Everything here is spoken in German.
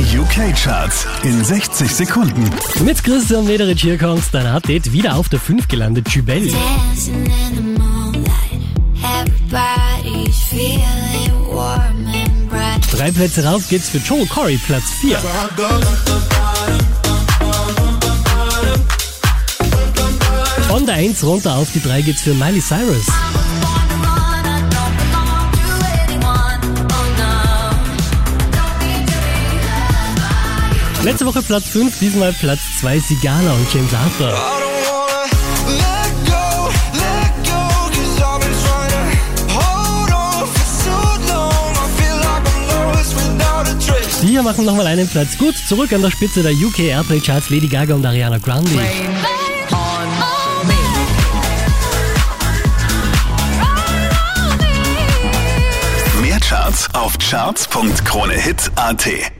Die UK-Charts in 60 Sekunden. Mit Christian Mederich hier kommt dein Update. Wieder auf der 5 gelandet, Jubel. Drei Plätze rauf geht's für Joel Corey, Platz 4. Von der 1 runter auf die 3 geht's für Miley Cyrus. Letzte Woche Platz 5, diesmal Platz 2 Sigala und James Arthur. Die hier machen nochmal einen Platz gut. Zurück an der Spitze der UK Airplay Charts Lady Gaga und Ariana Grande. Mehr Charts auf charts.kronehit.at.